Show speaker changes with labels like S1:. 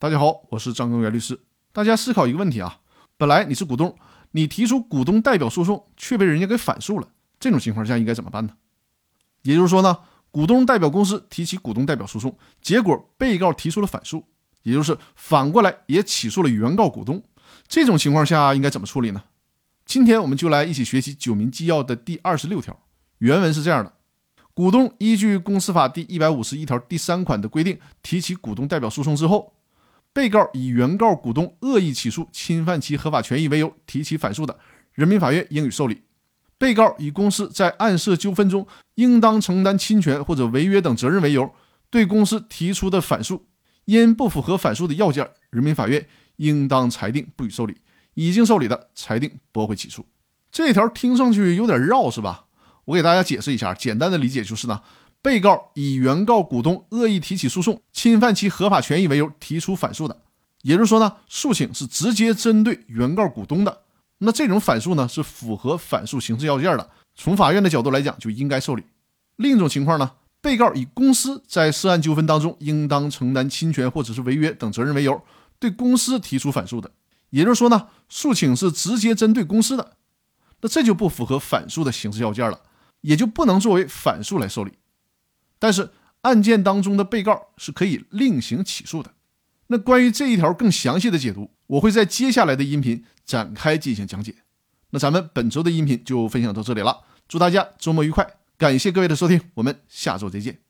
S1: 大家好，我是张根源律师。大家思考一个问题啊，本来你是股东，你提出股东代表诉讼却被人家给反诉了，这种情况下应该怎么办呢？也就是说呢，股东代表公司提起股东代表诉讼，结果被告提出了反诉，也就是反过来也起诉了原告股东，这种情况下应该怎么处理呢？今天我们就来一起学习《九民纪要》的第二十六条，原文是这样的：股东依据公司法第一百五十一条第三款的规定提起股东代表诉讼之后。被告以原告股东恶意起诉、侵犯其合法权益为由提起反诉的，人民法院应予受理。被告以公司在案涉纠纷中应当承担侵权或者违约等责任为由，对公司提出的反诉，因不符合反诉的要件，人民法院应当裁定不予受理。已经受理的，裁定驳回起诉。这条听上去有点绕，是吧？我给大家解释一下，简单的理解就是呢。被告以原告股东恶意提起诉讼、侵犯其合法权益为由提出反诉的，也就是说呢，诉请是直接针对原告股东的，那这种反诉呢是符合反诉刑事要件的，从法院的角度来讲就应该受理。另一种情况呢，被告以公司在涉案纠纷当中应当承担侵权或者是违约等责任为由，对公司提出反诉的，也就是说呢，诉请是直接针对公司的，那这就不符合反诉的刑事要件了，也就不能作为反诉来受理。但是案件当中的被告是可以另行起诉的。那关于这一条更详细的解读，我会在接下来的音频展开进行讲解。那咱们本周的音频就分享到这里了，祝大家周末愉快，感谢各位的收听，我们下周再见。